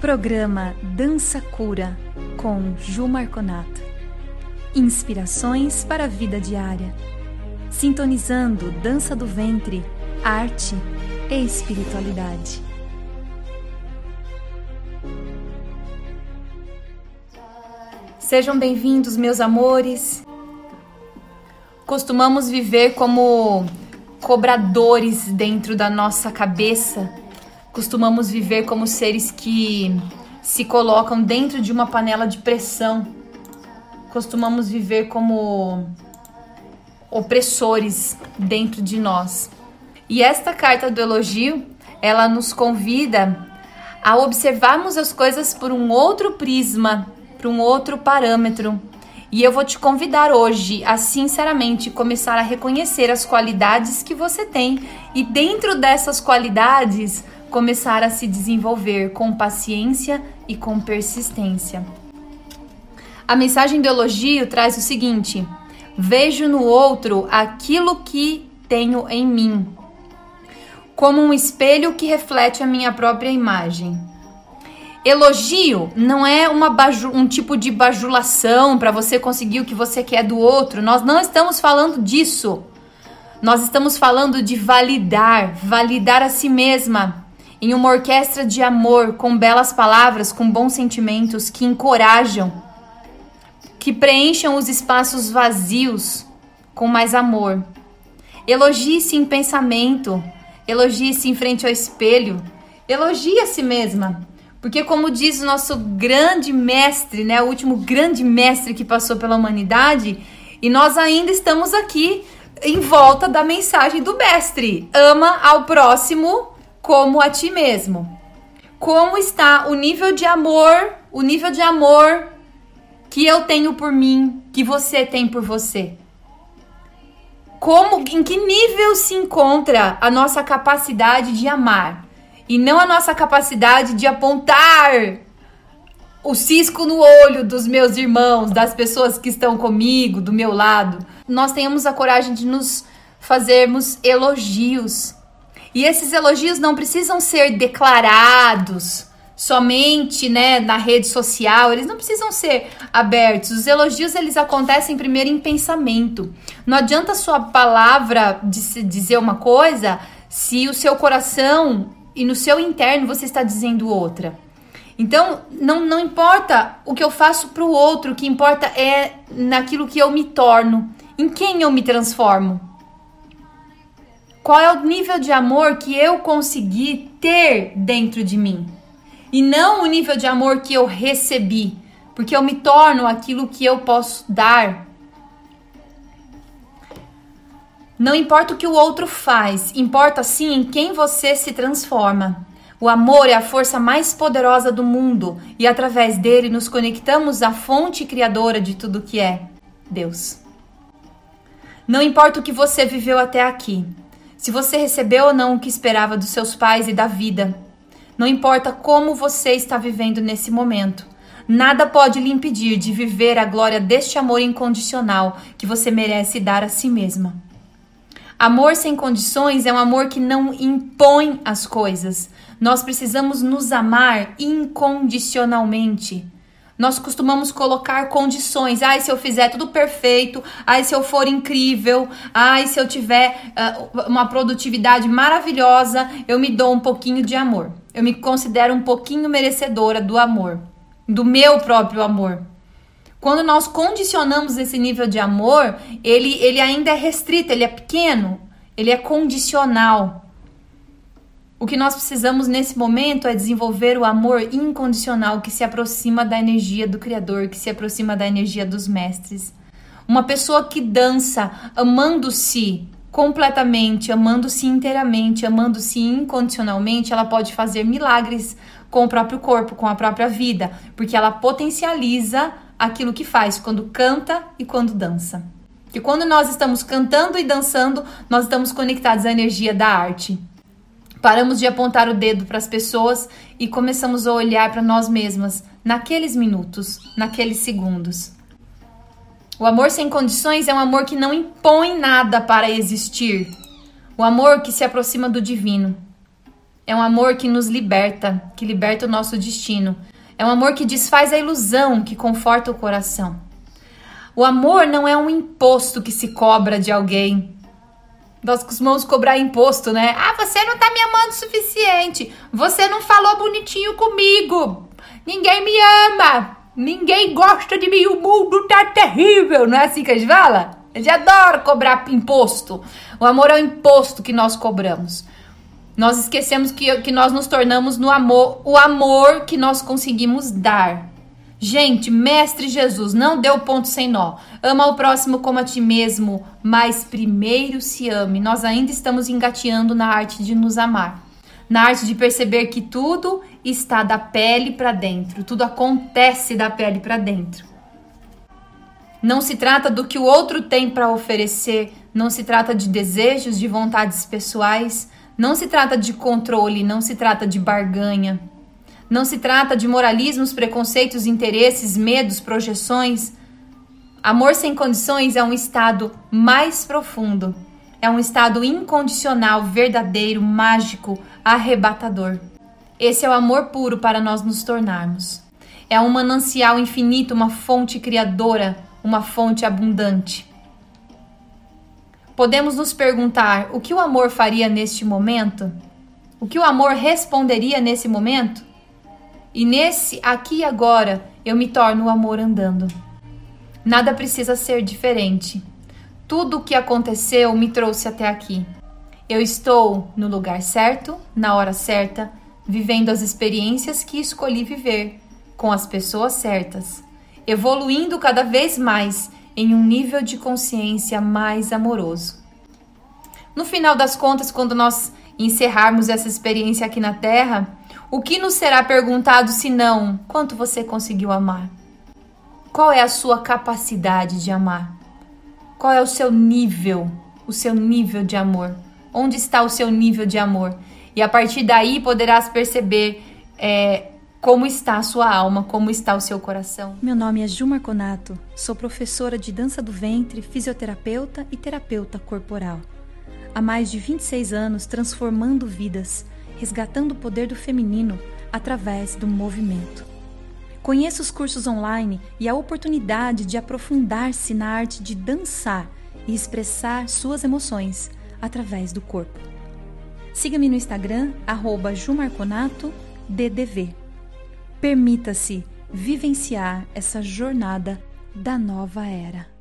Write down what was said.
Programa Dança Cura com Ju Marconato. Inspirações para a vida diária. Sintonizando dança do ventre, arte e espiritualidade. Sejam bem-vindos, meus amores. Costumamos viver como cobradores dentro da nossa cabeça. Costumamos viver como seres que se colocam dentro de uma panela de pressão. Costumamos viver como opressores dentro de nós. E esta carta do elogio, ela nos convida a observarmos as coisas por um outro prisma, por um outro parâmetro, e eu vou te convidar hoje a sinceramente começar a reconhecer as qualidades que você tem e dentro dessas qualidades começar a se desenvolver com paciência e com persistência. A mensagem do elogio traz o seguinte: vejo no outro aquilo que tenho em mim, como um espelho que reflete a minha própria imagem. Elogio não é uma um tipo de bajulação para você conseguir o que você quer do outro. Nós não estamos falando disso. Nós estamos falando de validar, validar a si mesma em uma orquestra de amor, com belas palavras, com bons sentimentos que encorajam, que preencham os espaços vazios com mais amor. Elogie-se em pensamento, elogie-se em frente ao espelho, elogie a si mesma. Porque, como diz o nosso grande mestre, né, o último grande mestre que passou pela humanidade, e nós ainda estamos aqui em volta da mensagem do mestre: ama ao próximo como a ti mesmo. Como está o nível de amor, o nível de amor que eu tenho por mim, que você tem por você? Como, em que nível se encontra a nossa capacidade de amar? e não a nossa capacidade de apontar o cisco no olho dos meus irmãos, das pessoas que estão comigo, do meu lado. Nós tenhamos a coragem de nos fazermos elogios. E esses elogios não precisam ser declarados somente, né, na rede social, eles não precisam ser abertos. Os elogios eles acontecem primeiro em pensamento. Não adianta sua palavra dizer uma coisa se o seu coração e no seu interno você está dizendo outra. Então, não, não importa o que eu faço para o outro, o que importa é naquilo que eu me torno, em quem eu me transformo. Qual é o nível de amor que eu consegui ter dentro de mim? E não o nível de amor que eu recebi, porque eu me torno aquilo que eu posso dar não importa o que o outro faz, importa sim em quem você se transforma. O amor é a força mais poderosa do mundo e através dele nos conectamos à fonte criadora de tudo que é Deus. Não importa o que você viveu até aqui, se você recebeu ou não o que esperava dos seus pais e da vida, não importa como você está vivendo nesse momento, nada pode lhe impedir de viver a glória deste amor incondicional que você merece dar a si mesma. Amor sem condições é um amor que não impõe as coisas. Nós precisamos nos amar incondicionalmente. Nós costumamos colocar condições. Ai, se eu fizer tudo perfeito. Ai, se eu for incrível. Ai, se eu tiver uh, uma produtividade maravilhosa, eu me dou um pouquinho de amor. Eu me considero um pouquinho merecedora do amor, do meu próprio amor. Quando nós condicionamos esse nível de amor, ele, ele ainda é restrito, ele é pequeno, ele é condicional. O que nós precisamos nesse momento é desenvolver o amor incondicional que se aproxima da energia do Criador, que se aproxima da energia dos mestres. Uma pessoa que dança amando-se completamente, amando-se inteiramente, amando-se incondicionalmente, ela pode fazer milagres com o próprio corpo, com a própria vida, porque ela potencializa aquilo que faz quando canta e quando dança. Que quando nós estamos cantando e dançando, nós estamos conectados à energia da arte. Paramos de apontar o dedo para as pessoas e começamos a olhar para nós mesmas naqueles minutos, naqueles segundos. O amor sem condições é um amor que não impõe nada para existir. O amor que se aproxima do divino. É um amor que nos liberta, que liberta o nosso destino. É um amor que desfaz a ilusão, que conforta o coração. O amor não é um imposto que se cobra de alguém. Nós costumamos cobrar imposto, né? Ah, você não tá me amando o suficiente. Você não falou bonitinho comigo. Ninguém me ama. Ninguém gosta de mim. O mundo tá terrível. Não é assim que a gente fala? A gente adora cobrar imposto. O amor é o imposto que nós cobramos. Nós esquecemos que, que nós nos tornamos no amor, o amor que nós conseguimos dar. Gente, Mestre Jesus, não deu ponto sem nó. Ama o próximo como a ti mesmo, mas primeiro se ame. Nós ainda estamos engateando na arte de nos amar. Na arte de perceber que tudo está da pele para dentro, tudo acontece da pele para dentro. Não se trata do que o outro tem para oferecer, não se trata de desejos, de vontades pessoais, não se trata de controle, não se trata de barganha. Não se trata de moralismos, preconceitos, interesses, medos, projeções. Amor sem condições é um estado mais profundo. É um estado incondicional, verdadeiro, mágico, arrebatador. Esse é o amor puro para nós nos tornarmos. É um manancial infinito, uma fonte criadora, uma fonte abundante. Podemos nos perguntar o que o amor faria neste momento? O que o amor responderia nesse momento? E nesse aqui e agora eu me torno o amor andando. Nada precisa ser diferente. Tudo o que aconteceu me trouxe até aqui. Eu estou no lugar certo, na hora certa, vivendo as experiências que escolhi viver, com as pessoas certas, evoluindo cada vez mais em um nível de consciência mais amoroso. No final das contas, quando nós encerrarmos essa experiência aqui na Terra, o que nos será perguntado se não quanto você conseguiu amar? Qual é a sua capacidade de amar? Qual é o seu nível, o seu nível de amor? Onde está o seu nível de amor? E a partir daí poderás perceber é, como está a sua alma, como está o seu coração? Meu nome é Ju Marconato, sou professora de dança do ventre, fisioterapeuta e terapeuta corporal. Há mais de 26 anos transformando vidas, resgatando o poder do feminino através do movimento. Conheça os cursos online e a oportunidade de aprofundar-se na arte de dançar e expressar suas emoções através do corpo. Siga-me no Instagram, jumarconato.ddv. Permita-se vivenciar essa jornada da nova era.